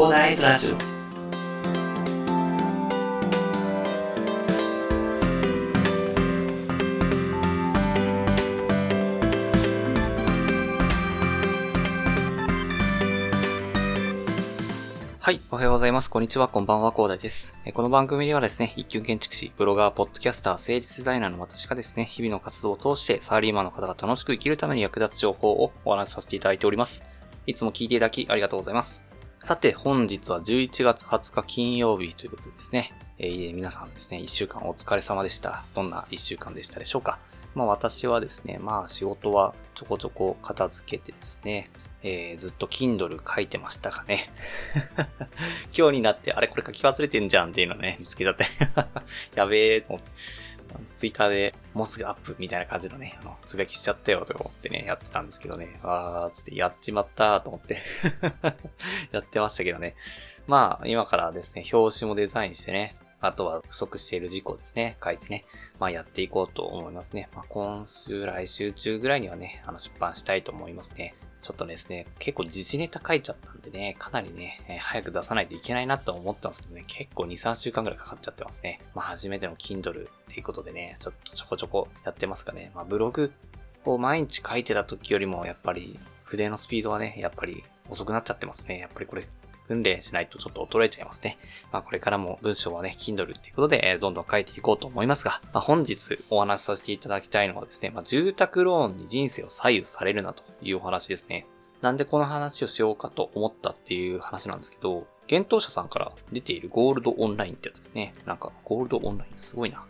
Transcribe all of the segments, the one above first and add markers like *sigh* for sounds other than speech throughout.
コーダーイズラジオはい。おはようございます。こんにちは。こんばんは。コーダです。この番組ではですね、一級建築士、ブロガー、ポッドキャスター、誠実デザイナーの私がですね、日々の活動を通して、サラリーマンの方が楽しく生きるために役立つ情報をお話しさせていただいております。いつも聞いていただきありがとうございます。さて、本日は11月20日金曜日ということですね、えー皆さんですね、1週間お疲れ様でした。どんな1週間でしたでしょうかまあ私はですね、まあ仕事はちょこちょこ片付けてですね、えーずっと Kindle 書いてましたかね。*laughs* 今日になって、あれこれ書き忘れてんじゃんっていうのね、見つけちゃって。*laughs* やべえと思って。ツイッターでもうすぐアップみたいな感じのね、あの、つぶやきしちゃったよとか思ってね、やってたんですけどね、わーつってやっちまったーと思って *laughs* やってましたけどね。まあ、今からですね、表紙もデザインしてね、あとは不足している事項ですね、書いてね、まあやっていこうと思いますね。まあ今週、来週中ぐらいにはね、あの出版したいと思いますね。ちょっとですね、結構時事ネタ書いちゃったんでね、かなりね、えー早く出さないといけないなと思ったんですけどね、結構2、3週間ぐらいかかっちゃってますね。まあ初めての Kindle っていうことでね、ちょっとちょこちょこやってますかね。まあブログを毎日書いてた時よりも、やっぱり筆のスピードはね、やっぱり遅くなっちゃってますね。やっぱりこれ、訓練しないとちょっと衰えちゃいますね。まあこれからも文章はね、Kindle っていうことで、えーどんどん書いていこうと思いますが、まあ本日お話しさせていただきたいのはですね、まあ住宅ローンに人生を左右されるなというお話ですね。なんでこの話をしようかと思ったっていう話なんですけど、幻冬者さんから出ているゴールドオンラインってやつですね。なんか、ゴールドオンラインすごいな。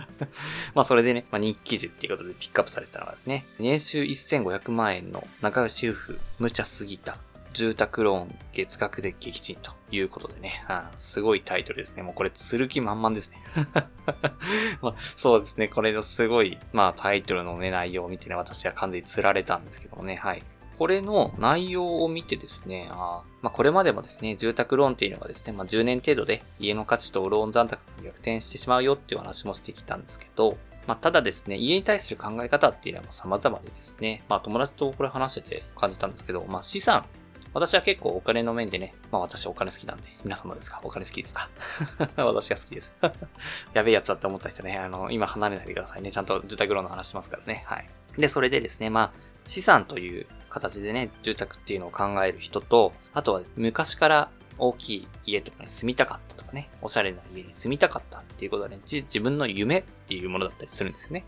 *laughs* まあそれでね、まあ人気記事っていうことでピックアップされてたのがですね、年収1500万円の仲良し夫婦、無茶すぎた。住宅ローン月額で撃沈ということでね、うんすごいタイトルですね。もうこれ、つる気満々ですね。*laughs* まあ、そうですね。これのすごい、まあタイトルのね、内容を見てね、私は完全に釣られたんですけどもね、はい。これの内容を見てですね、あまあ、これまでもですね、住宅ローンっていうのがですね、まあ、10年程度で家の価値とローン残高が逆転してしまうよっていう話もしてきたんですけど、まあ、ただですね、家に対する考え方っていうのは様々でですね、まあ、友達とこれ話してて感じたんですけど、まあ、資産、私は結構お金の面でね、まあ私お金好きなんで、皆さんどうですか？お金好きですか？*laughs* 私が好きです。*laughs* やべえやつだって思った人ね、あの、今離れないでくださいね。ちゃんと住宅ローンの話しますからね。はい。で、それでですね、まあ、資産という形でね、住宅っていうのを考える人と、あとは昔から大きい家とかに住みたかったとかね、おしゃれな家に住みたかったっていうことはね、自分の夢っていうものだったりするんですよね。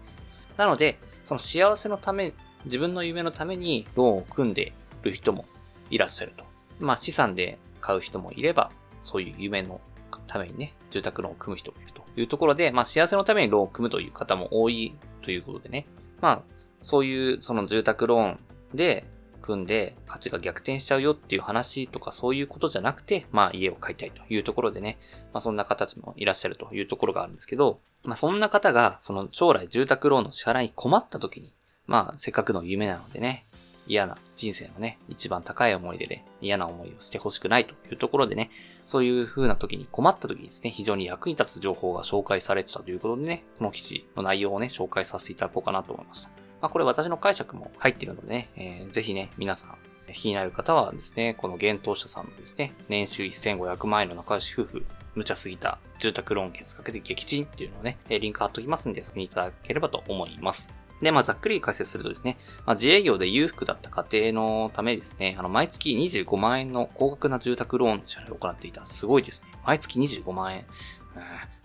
なので、その幸せのため、自分の夢のためにローンを組んでる人もいらっしゃると。まあ資産で買う人もいれば、そういう夢のためにね、住宅ローンを組む人もいるというところで、まあ幸せのためにローンを組むという方も多いということでね。まあ、そういうその住宅ローンで組んで価値が逆転しちゃうよっていう話とかそういうことじゃなくて、まあ家を買いたいというところでね、まあそんな方たちもいらっしゃるというところがあるんですけど、まあそんな方がその将来住宅ローンの支払いに困った時に、まあせっかくの夢なのでね、嫌な人生のね、一番高い思い出で嫌な思いをしてほしくないというところでね、そういう風な時に困った時にですね、非常に役に立つ情報が紹介されてたということでね、この記事の内容をね、紹介させていただこうかなと思いました。まあこれ私の解釈も入っているのでね、えーぜひね、皆さん、気になる方はですね、この幻冬者さんのですね、年収1500万円の仲良し夫婦、無茶すぎた住宅ローン月額で撃沈っていうのをね、リンク貼っときますんで、そこにいただければと思います。で、まあ、ざっくり解説するとですね、まあ、自営業で裕福だった家庭のためですね、あの、毎月25万円の高額な住宅ローンの支払いを行っていた。すごいですね。毎月25万円。うん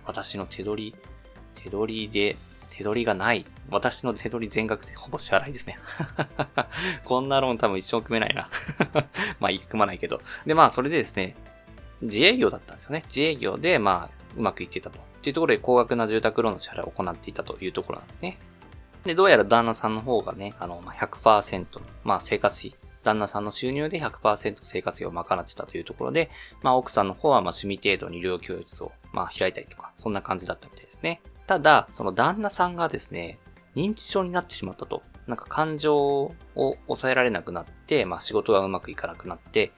私の手取り、手取りで、手取りがない。私の手取り全額でほぼ支払いですね。*laughs* こんなローン多分一生組めないな。*laughs* まあ、組まないけど。で、まあ、それでですね、自営業だったんですよね。自営業で、まあ、うまくいってたと。っていうところで高額な住宅ローンの支払いを行っていたというところなんですね。で、どうやら旦那さんの方がね、あの、まあ、100%の、まあ、生活費、旦那さんの収入で100%生活費を賄ってたというところで、まあ、奥さんの方は、ま、趣味程度に医療教室を、ま、開いたりとか、そんな感じだったみたいですね。ただ、その旦那さんがですね、認知症になってしまったと。なんか感情を抑えられなくなって、まあ、仕事がうまくいかなくなって、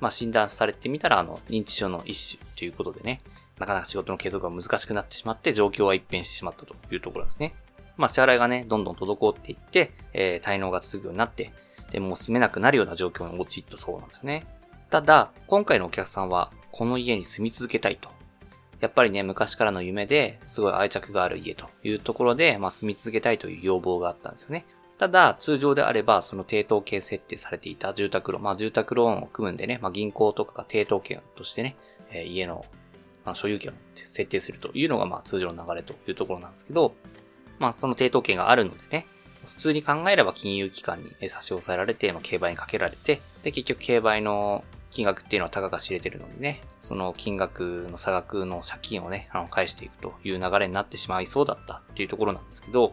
まあ、診断されてみたら、あの、認知症の一種ということでね、なかなか仕事の継続が難しくなってしまって、状況は一変してしまったというところですね。まあ、支払いがね、どんどん滞っていって、えー、滞納が続くようになって、で、もう住めなくなるような状況に陥ったそうなんですよね。ただ、今回のお客さんは、この家に住み続けたいと。やっぱりね、昔からの夢で、すごい愛着がある家というところで、まあ住み続けたいという要望があったんですよね。ただ、通常であれば、その抵当権設定されていた住宅ローン、まあ住宅ローンを組むんでね、まあ銀行とかが抵当権としてね、えー、家の、まあ、所有権を設定するというのが、まあ通常の流れというところなんですけど、まあその抵当権があるのでね、普通に考えれば金融機関に差し押さえられて、まあ、競売にかけられて、で、結局競売の金額っていうのは高が知れてるのでね、その金額の差額の借金をね、あの、返していくという流れになってしまいそうだったっていうところなんですけど、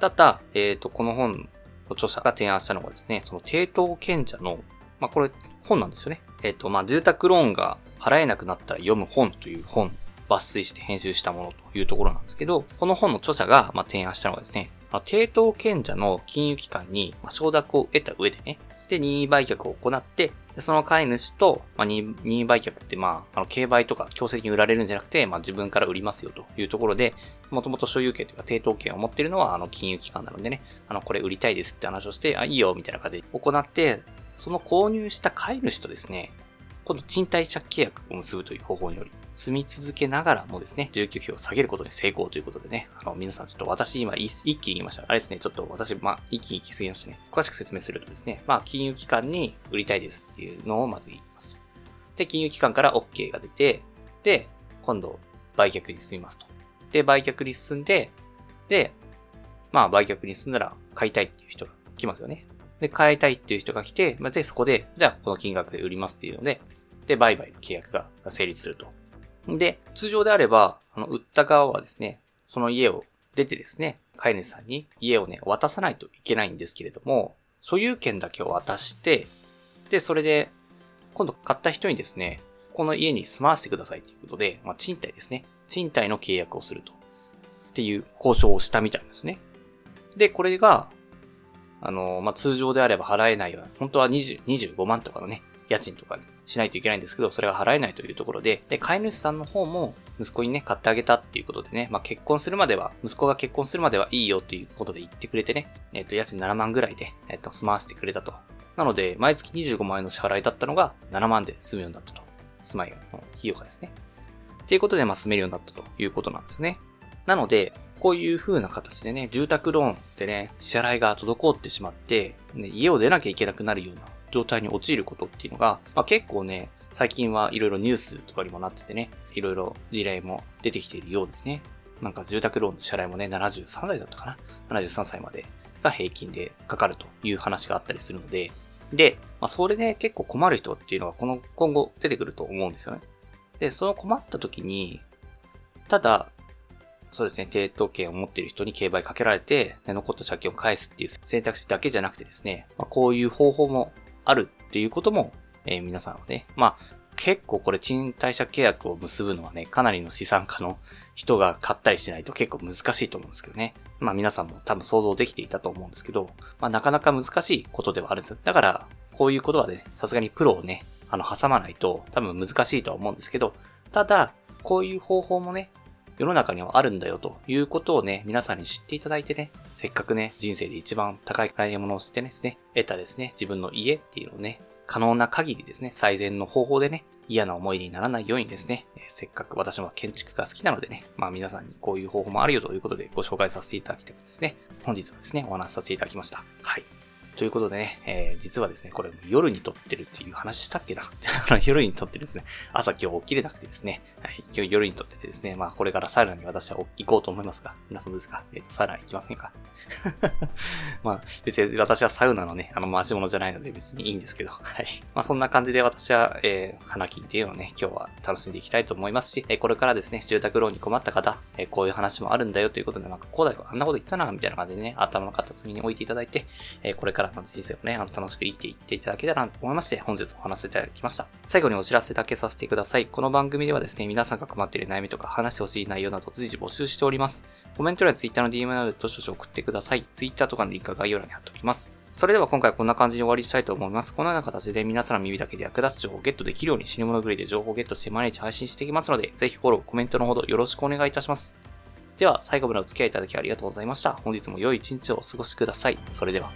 ただ、えっ、ー、と、この本の著者が提案したのがですね、その抵当権者の、まあ、これ本なんですよね。えっ、ー、と、まあ、住宅ローンが払えなくなったら読む本という本、抜粋して編集したものというところなんですけど、この本の著者が、ま提案したのがですね、まあ、抵当権者の金融機関に、ま承諾を得た上でね、で、任意売却を行って、でその飼い主と、まあ、任意売却って、まあ、あの、競売とか強制的に売られるんじゃなくて、まあ、自分から売りますよというところで、もともと所有権というか、抵当権を持っているのは、あの、金融機関なのでね、あの、これ売りたいですって話をして、あ、いいよ、みたいな感じで行って、その購入した飼い主とですね、今度賃貸借契約を結ぶという方法により、住み続けながらもですね、住居費を下げることに成功ということでね、あの、皆さんちょっと私今一気に言いました。あれですね、ちょっと私、まあ、一気に行き過ぎましたね。詳しく説明するとですね、まあ、金融機関に売りたいですっていうのをまず言います。で、金融機関から OK が出て、で、今度、売却に進みますと。で、売却に進んで、で、まあ、売却に進んだら買いたいっていう人が来ますよね。で、買いたいっていう人が来て、まで、そこで、じゃあこの金額で売りますっていうので、で、売買の契約が成立すると。で、通常であれば、あの、売った側はですね、その家を出てですね、飼い主さんに家をね、渡さないといけないんですけれども、所有権だけを渡して、で、それで、今度買った人にですね、この家に住まわせてくださいということで、まあ、賃貸ですね。賃貸の契約をすると。っていう交渉をしたみたいですね。で、これが、あの、まあ、通常であれば払えないような、本当は20、25万とかのね、家賃とかにしないといけないんですけど、それが払えないというところで、で、飼い主さんの方も息子にね、買ってあげたっていうことでね、まあ、結婚するまでは、息子が結婚するまではいいよっていうことで言ってくれてね、えっ、ー、と、家賃7万ぐらいで、えっ、ー、と、住まわせてくれたと。なので、毎月25万円の支払いだったのが7万で住むようになったと。住まいの費用がですね。っていうことで、まあ、住めるようになったということなんですよね。なので、こういう風な形でね、住宅ローンでね、支払いが滞ってしまって、ね、家を出なきゃいけなくなるような状態に陥ることっていうのが、まあ、結構ね、最近はいろいろニュースとかにもなっててね、いろいろ事例も出てきているようですね。なんか住宅ローンの支払いもね、73歳だったかな ?73 歳までが平均でかかるという話があったりするので、で、まあ、それで結構困る人っていうのがこの今後出てくると思うんですよね。で、その困った時に、ただ、そうですね、抵当権を持っている人に競売かけられて、残った借金を返すっていう選択肢だけじゃなくてですね、まあ、こういう方法もあるっていうことも、えー、皆さんはね、まあ、結構これ賃貸借契約を結ぶのはね、かなりの資産家の人が買ったりしないと結構難しいと思うんですけどね。まあ皆さんも多分想像できていたと思うんですけど、まあなかなか難しいことではあるんです。だから、こういうことはね、さすがにプロをね、あの、挟まないと多分難しいとは思うんですけど、ただ、こういう方法もね、世の中にはあるんだよということをね、皆さんに知っていただいてね、せっかくね、人生で一番高い買い物をしてですね、得たですね、自分の家っていうのをね、可能な限りですね、最善の方法でね、嫌な思いにならないようにですね、えせっかく私も建築が好きなのでね、まあ皆さんにこういう方法もあるよということでご紹介させていただきたくですね、本日はですね、お話しさせていただきました。はい。ということでね、えー、実はですね、これ夜に撮ってるっていう話したっけな？*laughs* 夜に撮ってるんですね。朝今日起きれなくてですね、はい、今日夜に撮っててですね、まあこれからサウナに私は行こうと思いますが、皆さんどうですか？えっ、ー、と、サウナ行きませんか？*laughs* まあ別に私はサウナのね、あの回し物じゃないので別にいいんですけど、はい。まあそんな感じで私は、えー、花金っていうのをね、今日は楽しんでいきたいと思いますし、えー、これからですね、住宅ローンに困った方、えー、こういう話もあるんだよということで、なんかこうだよ、あんなこと言ってたな、みたいな感じでね、頭の片隅に置いていただいて、えー、これからの人生をね、あの楽しく生きていっていただけたらなと思いまして、本日お話しいただきました。最後にお知らせだけさせてください。この番組ではですね、皆さんが困っている悩みとか話してほしい内容など随時募集しております。コメント欄や Twitter の DM などでどしどし送ってください。Twitter とかのリンクは概要欄に貼っておきます。それでは今回はこんな感じに終わりしたいと思います。このような形で皆さんの耳だけで役立つ情報をゲットできるように死に物狂いで情報をゲットして毎日配信していきますので、ぜひフォロー、コメントのほどよろしくお願いいたします。では、最後までお付き合いいただきありがとうございました。本日も良い一日をお過ごしください。それでは。